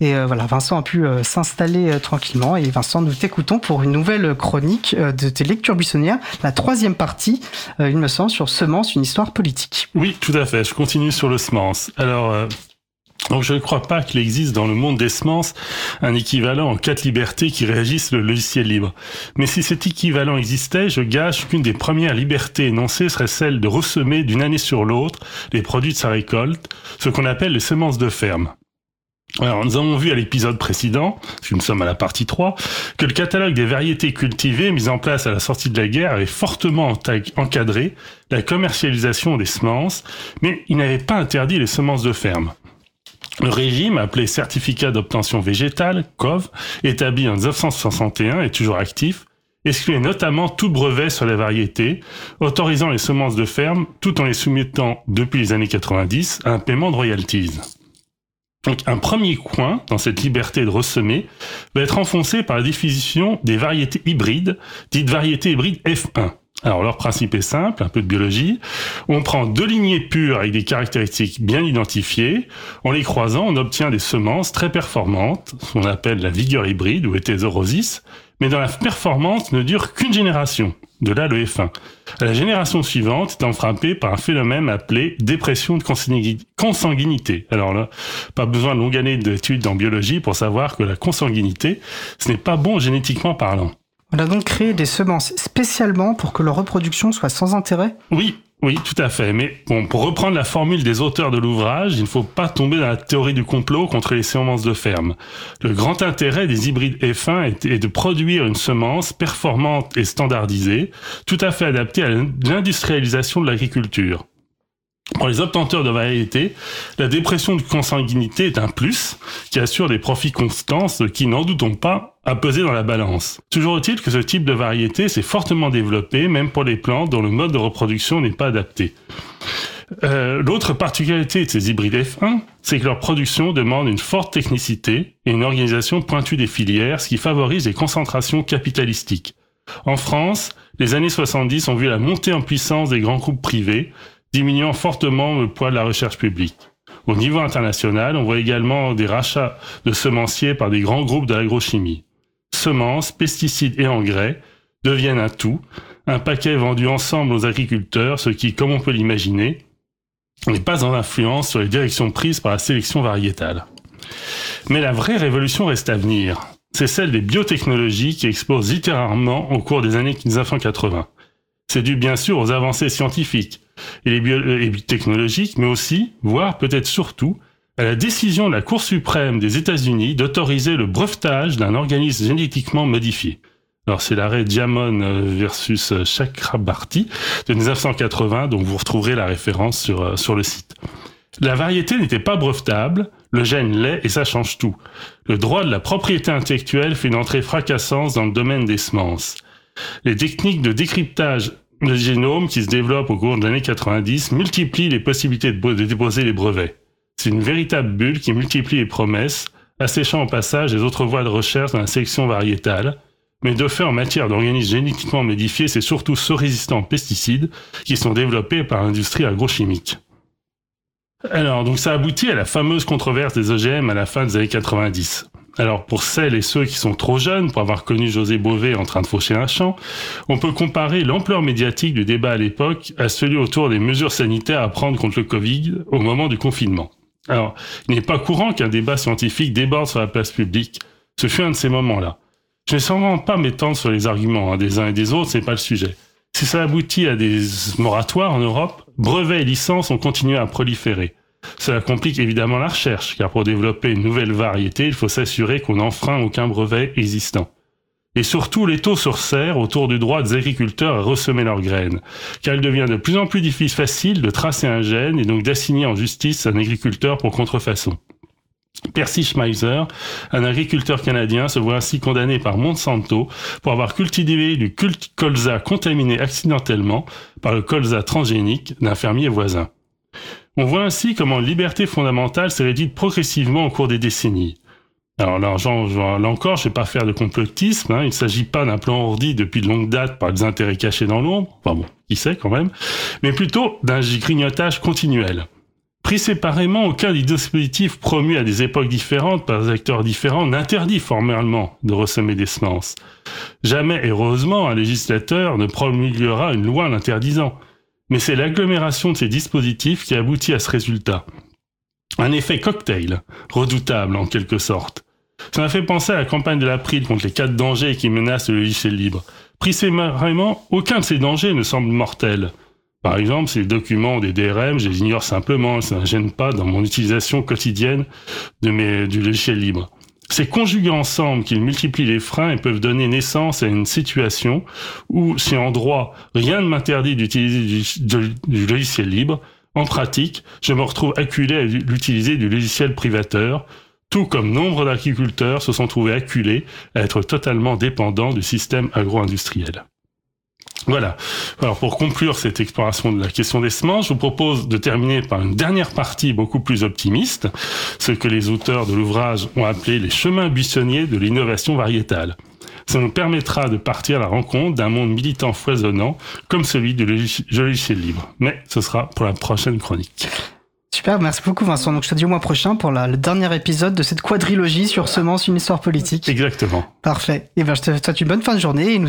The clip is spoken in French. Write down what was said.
Et voilà, Vincent a pu s'installer tranquillement. Et Vincent, nous t'écoutons pour une nouvelle chronique de tes lectures buissonnières, la troisième partie, il me semble, sur Semence, une histoire politique. Oui, tout à fait. Je continue sur le semence. Alors, donc je ne crois pas qu'il existe dans le monde des semences un équivalent en quatre libertés qui réagissent le logiciel libre. Mais si cet équivalent existait, je gâche qu'une des premières libertés énoncées serait celle de ressemer d'une année sur l'autre les produits de sa récolte, ce qu'on appelle les semences de ferme. Alors, nous avons vu à l'épisode précédent, parce que nous sommes à la partie 3, que le catalogue des variétés cultivées mis en place à la sortie de la guerre avait fortement encadré la commercialisation des semences, mais il n'avait pas interdit les semences de ferme. Le régime, appelé certificat d'obtention végétale, COV, établi en 1961 et toujours actif, excluait notamment tout brevet sur les variétés, autorisant les semences de ferme tout en les soumettant depuis les années 90 à un paiement de royalties. Donc un premier coin dans cette liberté de ressemer va être enfoncé par la définition des variétés hybrides, dites variétés hybrides F1. Alors leur principe est simple, un peu de biologie. On prend deux lignées pures avec des caractéristiques bien identifiées. En les croisant, on obtient des semences très performantes, ce qu'on appelle la vigueur hybride ou hétérozis, mais dont la performance ne dure qu'une génération. De là le F1. La génération suivante étant frappée par un phénomène appelé dépression de consanguinité. Alors là, pas besoin de longue année d'études en biologie pour savoir que la consanguinité, ce n'est pas bon génétiquement parlant. On a donc créé des semences spécialement pour que leur reproduction soit sans intérêt? Oui, oui, tout à fait. Mais bon, pour reprendre la formule des auteurs de l'ouvrage, il ne faut pas tomber dans la théorie du complot contre les semences de ferme. Le grand intérêt des hybrides F1 est, de produire une semence performante et standardisée, tout à fait adaptée à l'industrialisation de l'agriculture. Pour les obtenteurs de variétés, la dépression de consanguinité est un plus qui assure des profits constants, ce qui, n'en doutons pas, a pesé dans la balance. Toujours est-il que ce type de variété s'est fortement développé, même pour les plantes dont le mode de reproduction n'est pas adapté. Euh, l'autre particularité de ces hybrides F1, c'est que leur production demande une forte technicité et une organisation pointue des filières, ce qui favorise les concentrations capitalistiques. En France, les années 70 ont vu la montée en puissance des grands groupes privés, diminuant fortement le poids de la recherche publique. Au niveau international, on voit également des rachats de semenciers par des grands groupes de l'agrochimie. Semences, pesticides et engrais deviennent un tout, un paquet vendu ensemble aux agriculteurs, ce qui, comme on peut l'imaginer, n'est pas en influence sur les directions prises par la sélection variétale. Mais la vraie révolution reste à venir. C'est celle des biotechnologies qui explosent littéralement au cours des années 1980. C'est dû bien sûr aux avancées scientifiques, et les, technologiques, mais aussi, voire peut-être surtout, à la décision de la Cour suprême des États-Unis d'autoriser le brevetage d'un organisme génétiquement modifié. Alors c'est l'arrêt Diamond euh, versus Chakrabarty de 1980, dont vous retrouverez la référence sur, euh, sur le site. La variété n'était pas brevetable, le gène l'est et ça change tout. Le droit de la propriété intellectuelle fait une entrée fracassante dans le domaine des semences. Les techniques de décryptage le génome qui se développe au cours de l'année 90 multiplie les possibilités de, déposer les brevets. C'est une véritable bulle qui multiplie les promesses, asséchant au passage les autres voies de recherche dans la sélection variétale. Mais de fait, en matière d'organismes génétiquement modifiés, c'est surtout ceux résistants aux pesticides qui sont développés par l'industrie agrochimique. Alors, donc ça aboutit à la fameuse controverse des OGM à la fin des années 90. Alors pour celles et ceux qui sont trop jeunes pour avoir connu José Bové en train de faucher un champ, on peut comparer l'ampleur médiatique du débat à l'époque à celui autour des mesures sanitaires à prendre contre le Covid au moment du confinement. Alors, il n'est pas courant qu'un débat scientifique déborde sur la place publique. Ce fut un de ces moments-là. Je ne vais pas m'étendre sur les arguments hein, des uns et des autres, c'est pas le sujet. Si ça aboutit à des moratoires en Europe, brevets et licences ont continué à proliférer. Cela complique évidemment la recherche, car pour développer une nouvelle variété, il faut s'assurer qu'on n'enfreint aucun brevet existant. Et surtout, les taux se resserrent autour du droit des agriculteurs à ressemer leurs graines, car il devient de plus en plus difficile facile de tracer un gène et donc d'assigner en justice un agriculteur pour contrefaçon. Percy Schmeiser, un agriculteur canadien, se voit ainsi condamné par Monsanto pour avoir cultivé du colza contaminé accidentellement par le colza transgénique d'un fermier voisin. On voit ainsi comment liberté fondamentale s'est réduite progressivement au cours des décennies. Alors là, encore, je ne vais pas faire de complotisme, hein. il ne s'agit pas d'un plan ordi depuis de longue date par des intérêts cachés dans l'ombre, enfin bon, qui sait quand même, mais plutôt d'un grignotage continuel. Pris séparément, aucun des dispositifs promus à des époques différentes par des acteurs différents n'interdit formellement de ressemer des semences. Jamais, heureusement, un législateur ne promulguera une loi l'interdisant. Mais c'est l'agglomération de ces dispositifs qui aboutit à ce résultat. Un effet cocktail, redoutable en quelque sorte. Ça m'a fait penser à la campagne de l'April contre les quatre dangers qui menacent le logiciel libre. Pris séparément, aucun de ces dangers ne semble mortel. Par exemple, ces documents des DRM, je les ignore simplement, ça ne gêne pas dans mon utilisation quotidienne du logiciel libre. C'est conjugués ensemble qu'ils multiplient les freins et peuvent donner naissance à une situation où, si en droit, rien ne m'interdit d'utiliser du, du, logiciel libre, en pratique, je me retrouve acculé à l'utiliser du logiciel privateur, tout comme nombre d'agriculteurs se sont trouvés acculés à être totalement dépendants du système agro-industriel. Voilà. Alors pour conclure cette exploration de la question des semences, je vous propose de terminer par une dernière partie beaucoup plus optimiste, ce que les auteurs de l'ouvrage ont appelé les chemins buissonniers de l'innovation variétale. Ça nous permettra de partir à la rencontre d'un monde militant foisonnant comme celui du logiciel libre. Mais ce sera pour la prochaine chronique. Super, merci beaucoup Vincent. Donc je te dis au mois prochain pour la, le dernier épisode de cette quadrilogie sur Semence, une histoire politique. Exactement. Parfait. Et ben je te souhaite une bonne fin de journée et nous